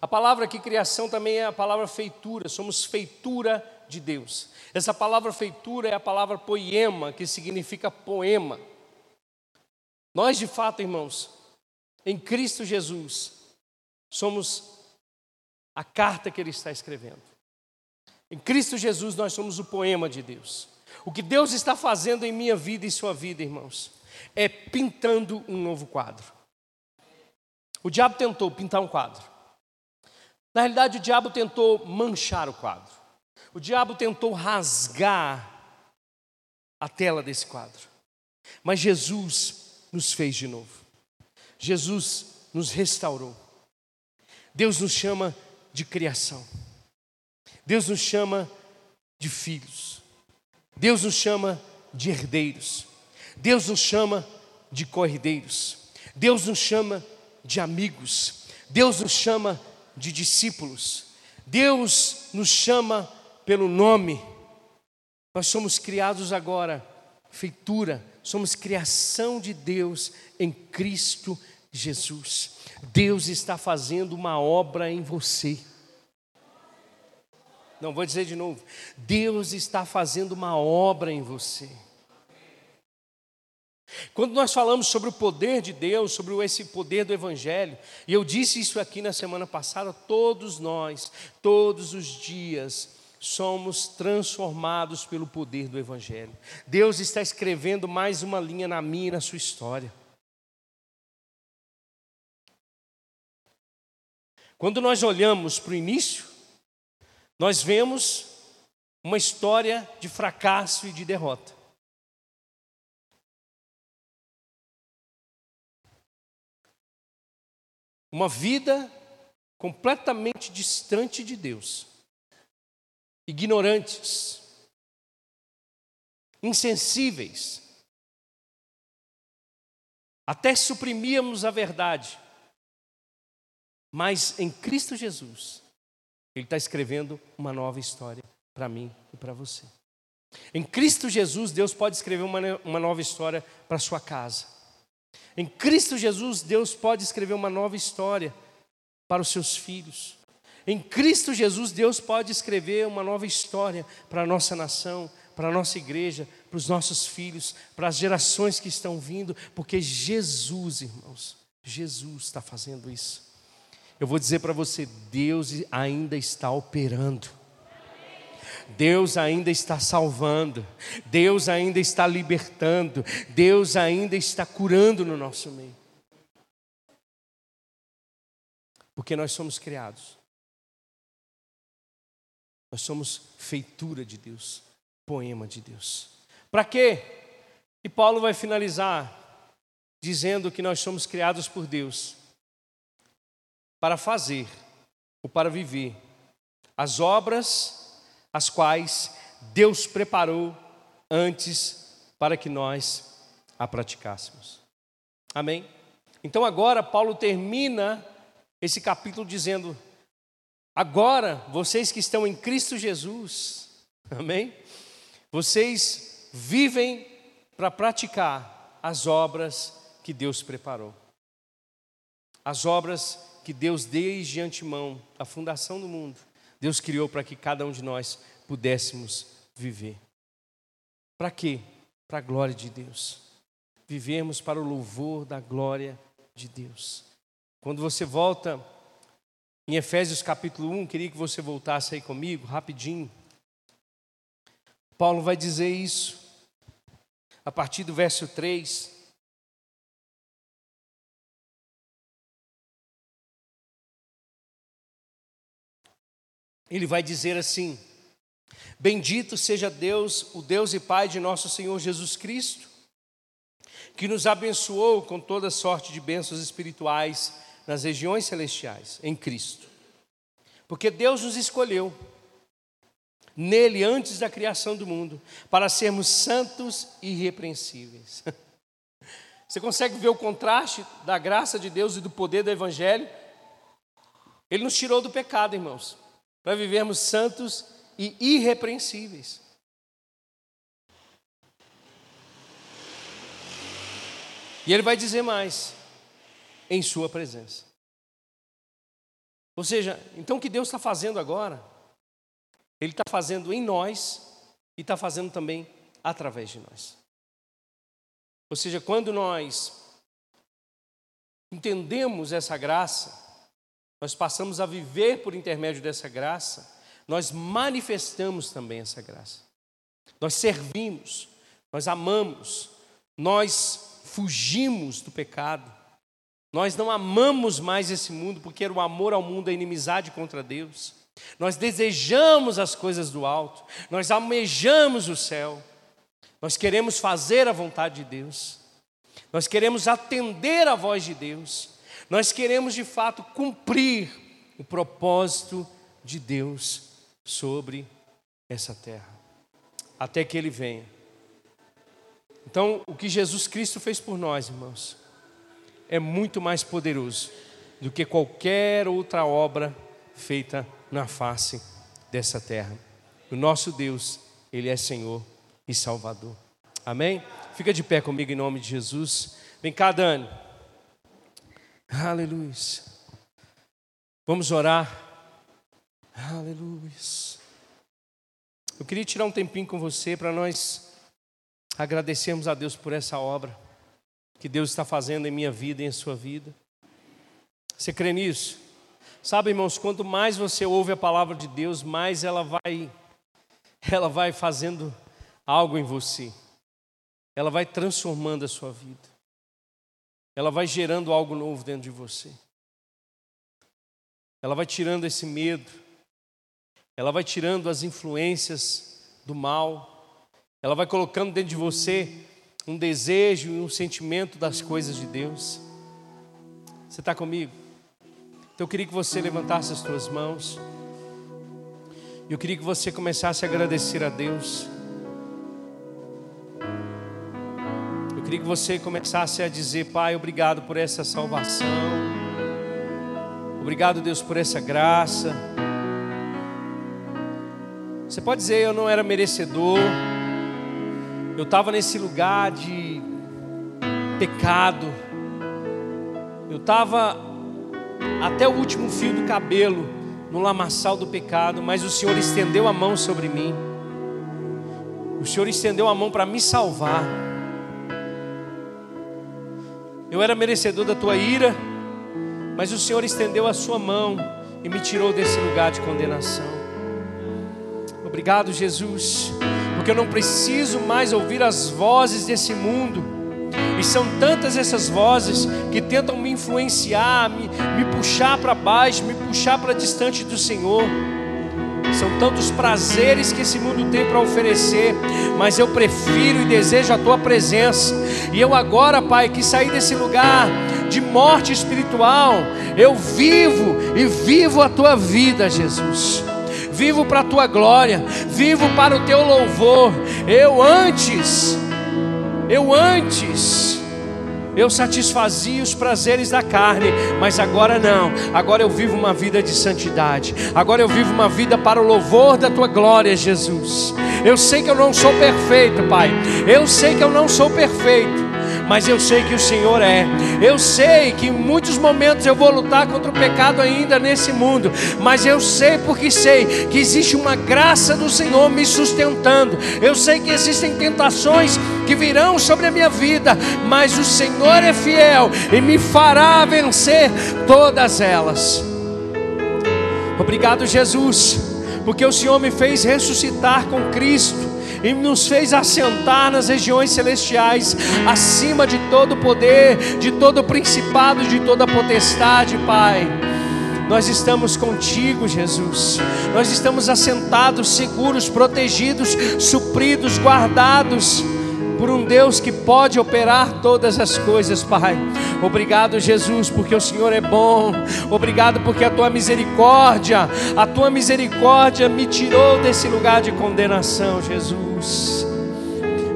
A palavra aqui, criação, também é a palavra feitura, somos feitura de Deus. Essa palavra feitura é a palavra poema, que significa poema. Nós, de fato, irmãos, em Cristo Jesus, somos a carta que Ele está escrevendo. Em Cristo Jesus, nós somos o poema de Deus. O que Deus está fazendo em minha vida e sua vida, irmãos, é pintando um novo quadro. O diabo tentou pintar um quadro. Na realidade, o diabo tentou manchar o quadro. O diabo tentou rasgar a tela desse quadro. Mas Jesus nos fez de novo. Jesus nos restaurou. Deus nos chama de criação. Deus nos chama de filhos. Deus nos chama de herdeiros. Deus nos chama de cordeiros. Deus nos chama de amigos, Deus nos chama de discípulos, Deus nos chama pelo nome. Nós somos criados agora, feitura, somos criação de Deus em Cristo Jesus. Deus está fazendo uma obra em você. Não, vou dizer de novo. Deus está fazendo uma obra em você. Quando nós falamos sobre o poder de Deus, sobre esse poder do Evangelho, e eu disse isso aqui na semana passada, todos nós, todos os dias, somos transformados pelo poder do Evangelho. Deus está escrevendo mais uma linha na minha e na sua história. Quando nós olhamos para o início, nós vemos uma história de fracasso e de derrota. Uma vida completamente distante de Deus, ignorantes, insensíveis, até suprimíamos a verdade, mas em Cristo Jesus, Ele está escrevendo uma nova história para mim e para você. Em Cristo Jesus, Deus pode escrever uma, uma nova história para a sua casa. Em Cristo Jesus, Deus pode escrever uma nova história para os seus filhos. Em Cristo Jesus, Deus pode escrever uma nova história para a nossa nação, para a nossa igreja, para os nossos filhos, para as gerações que estão vindo, porque Jesus, irmãos, Jesus está fazendo isso. Eu vou dizer para você: Deus ainda está operando. Deus ainda está salvando, Deus ainda está libertando, Deus ainda está curando no nosso meio. Porque nós somos criados, nós somos feitura de Deus, poema de Deus. Para quê? E Paulo vai finalizar dizendo que nós somos criados por Deus para fazer ou para viver as obras as quais Deus preparou antes para que nós a praticássemos. Amém? Então agora Paulo termina esse capítulo dizendo: Agora, vocês que estão em Cristo Jesus, (laughs) amém? Vocês vivem para praticar as obras que Deus preparou. As obras que Deus, desde antemão, a fundação do mundo, Deus criou para que cada um de nós pudéssemos viver. Para quê? Para a glória de Deus. Vivemos para o louvor da glória de Deus. Quando você volta em Efésios capítulo 1, queria que você voltasse aí comigo, rapidinho. Paulo vai dizer isso, a partir do verso 3. Ele vai dizer assim: Bendito seja Deus, o Deus e Pai de nosso Senhor Jesus Cristo, que nos abençoou com toda sorte de bênçãos espirituais nas regiões celestiais, em Cristo. Porque Deus nos escolheu nele antes da criação do mundo, para sermos santos e irrepreensíveis. (laughs) Você consegue ver o contraste da graça de Deus e do poder do Evangelho? Ele nos tirou do pecado, irmãos, para vivermos santos e irrepreensíveis. E ele vai dizer mais: em Sua presença. Ou seja, então o que Deus está fazendo agora? Ele está fazendo em nós e está fazendo também através de nós. Ou seja, quando nós entendemos essa graça, nós passamos a viver por intermédio dessa graça, nós manifestamos também essa graça. Nós servimos, nós amamos, nós fugimos do pecado, nós não amamos mais esse mundo, porque o amor ao mundo é inimizade contra Deus. Nós desejamos as coisas do alto, nós almejamos o céu, nós queremos fazer a vontade de Deus, nós queremos atender a voz de Deus, nós queremos de fato cumprir o propósito de Deus sobre essa terra, até que Ele venha. Então, o que Jesus Cristo fez por nós, irmãos, é muito mais poderoso do que qualquer outra obra feita na face dessa terra. O nosso Deus, Ele é Senhor e Salvador. Amém? Fica de pé comigo em nome de Jesus. Vem cá, Dani. Aleluia. Vamos orar. Aleluia. Eu queria tirar um tempinho com você para nós agradecermos a Deus por essa obra que Deus está fazendo em minha vida e em sua vida. Você crê nisso? Sabe, irmãos, quanto mais você ouve a palavra de Deus, mais ela vai ela vai fazendo algo em você. Ela vai transformando a sua vida. Ela vai gerando algo novo dentro de você. Ela vai tirando esse medo. Ela vai tirando as influências do mal. Ela vai colocando dentro de você um desejo e um sentimento das coisas de Deus. Você está comigo? Então eu queria que você levantasse as suas mãos. Eu queria que você começasse a agradecer a Deus. Queria que você começasse a dizer, Pai, obrigado por essa salvação. Obrigado, Deus, por essa graça. Você pode dizer, eu não era merecedor eu estava nesse lugar de pecado, eu estava até o último fio do cabelo no lamaçal do pecado, mas o Senhor estendeu a mão sobre mim, o Senhor estendeu a mão para me salvar. Eu era merecedor da tua ira, mas o Senhor estendeu a sua mão e me tirou desse lugar de condenação. Obrigado, Jesus porque eu não preciso mais ouvir as vozes desse mundo. E são tantas essas vozes que tentam me influenciar, me, me puxar para baixo, me puxar para distante do Senhor. São tantos prazeres que esse mundo tem para oferecer, mas eu prefiro e desejo a tua presença. E eu agora, Pai, que saí desse lugar de morte espiritual, eu vivo e vivo a tua vida, Jesus vivo para a tua glória, vivo para o teu louvor. Eu antes, eu antes eu satisfazia os prazeres da carne, mas agora não. Agora eu vivo uma vida de santidade. Agora eu vivo uma vida para o louvor da tua glória, Jesus. Eu sei que eu não sou perfeito, Pai. Eu sei que eu não sou perfeito mas eu sei que o Senhor é. Eu sei que em muitos momentos eu vou lutar contra o pecado ainda nesse mundo, mas eu sei porque sei que existe uma graça do Senhor me sustentando. Eu sei que existem tentações que virão sobre a minha vida, mas o Senhor é fiel e me fará vencer todas elas. Obrigado, Jesus, porque o Senhor me fez ressuscitar com Cristo e nos fez assentar nas regiões celestiais, acima de todo poder, de todo principado, de toda potestade, Pai. Nós estamos contigo, Jesus. Nós estamos assentados, seguros, protegidos, supridos, guardados por um Deus que pode operar todas as coisas, Pai. Obrigado, Jesus, porque o Senhor é bom. Obrigado porque a tua misericórdia, a tua misericórdia me tirou desse lugar de condenação, Jesus.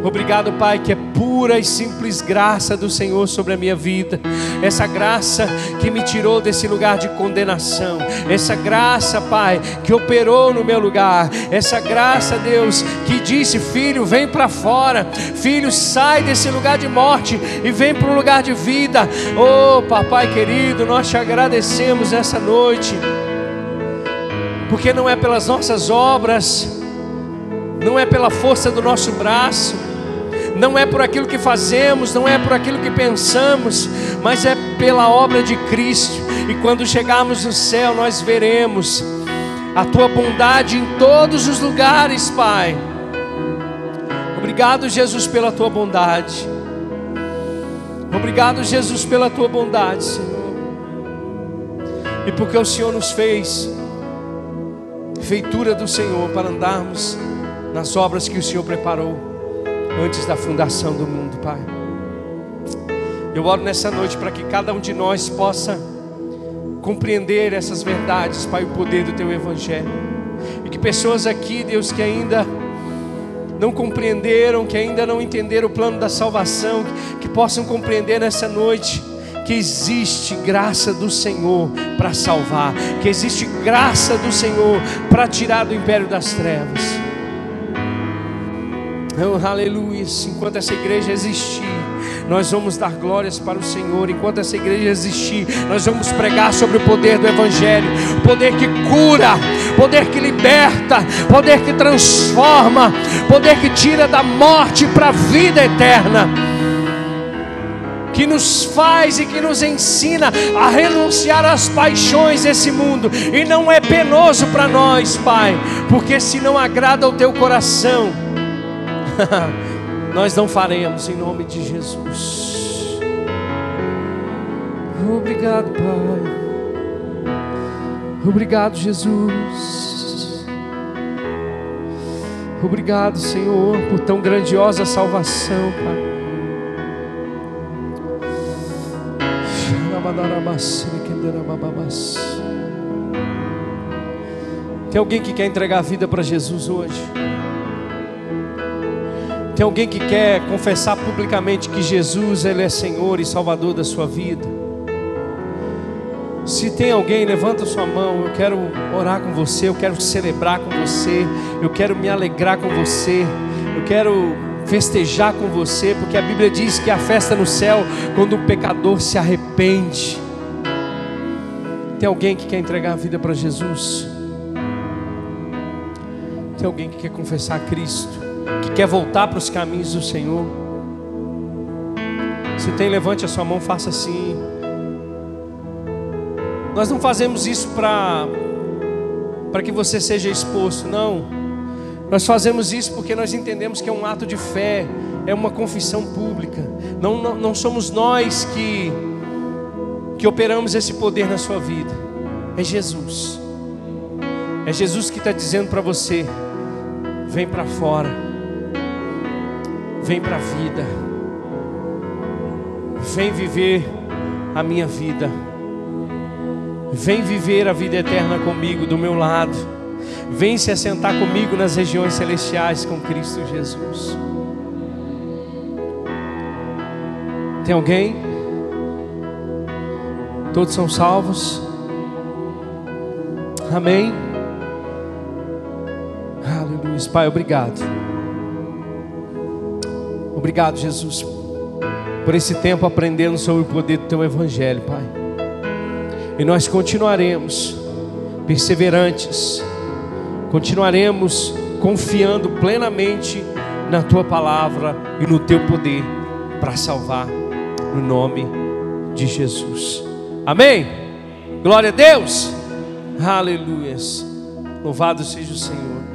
Obrigado, Pai, que é pura e simples graça do Senhor sobre a minha vida. Essa graça que me tirou desse lugar de condenação. Essa graça, Pai, que operou no meu lugar. Essa graça, Deus, que disse: Filho, vem para fora. Filho, sai desse lugar de morte e vem para um lugar de vida. Oh, Papai querido, nós te agradecemos essa noite. Porque não é pelas nossas obras, não é pela força do nosso braço, não é por aquilo que fazemos, não é por aquilo que pensamos, mas é pela obra de Cristo. E quando chegarmos no céu, nós veremos a tua bondade em todos os lugares, Pai. Obrigado, Jesus, pela tua bondade. Obrigado, Jesus, pela tua bondade, Senhor. E porque o Senhor nos fez feitura do Senhor para andarmos nas obras que o Senhor preparou antes da fundação do mundo, Pai. Eu oro nessa noite para que cada um de nós possa compreender essas verdades, Pai, o poder do Teu Evangelho. E que pessoas aqui, Deus, que ainda não compreenderam, que ainda não entenderam o plano da salvação, que possam compreender nessa noite que existe graça do Senhor para salvar, que existe graça do Senhor para tirar do império das trevas. Oh, aleluia. Enquanto essa igreja existir, nós vamos dar glórias para o Senhor. Enquanto essa igreja existir, nós vamos pregar sobre o poder do Evangelho poder que cura, poder que liberta, poder que transforma, poder que tira da morte para a vida eterna. Que nos faz e que nos ensina a renunciar às paixões desse mundo, e não é penoso para nós, Pai, porque se não agrada ao teu coração, (laughs) nós não faremos em nome de Jesus. Obrigado, Pai. Obrigado, Jesus. Obrigado, Senhor, por tão grandiosa salvação, Pai. Tem alguém que quer entregar a vida para Jesus hoje? Tem alguém que quer confessar publicamente que Jesus ele é Senhor e Salvador da sua vida? Se tem alguém, levanta sua mão. Eu quero orar com você, eu quero celebrar com você, eu quero me alegrar com você, eu quero festejar com você, porque a Bíblia diz que a festa no céu quando o pecador se arrepende. Tem alguém que quer entregar a vida para Jesus? Tem alguém que quer confessar a Cristo? Que quer voltar para os caminhos do Senhor. Se tem, levante a sua mão, faça assim. Nós não fazemos isso para para que você seja exposto, não. Nós fazemos isso porque nós entendemos que é um ato de fé, é uma confissão pública. Não, não, não somos nós que que operamos esse poder na sua vida. É Jesus. É Jesus que está dizendo para você: vem para fora Vem para a vida. Vem viver a minha vida. Vem viver a vida eterna comigo, do meu lado. Vem se assentar comigo nas regiões celestiais com Cristo Jesus. Tem alguém? Todos são salvos? Amém? Aleluia. Pai, obrigado. Obrigado, Jesus, por esse tempo aprendendo sobre o poder do Teu Evangelho, Pai. E nós continuaremos perseverantes, continuaremos confiando plenamente na Tua palavra e no Teu poder para salvar, no nome de Jesus. Amém? Glória a Deus. Aleluias. Louvado seja o Senhor.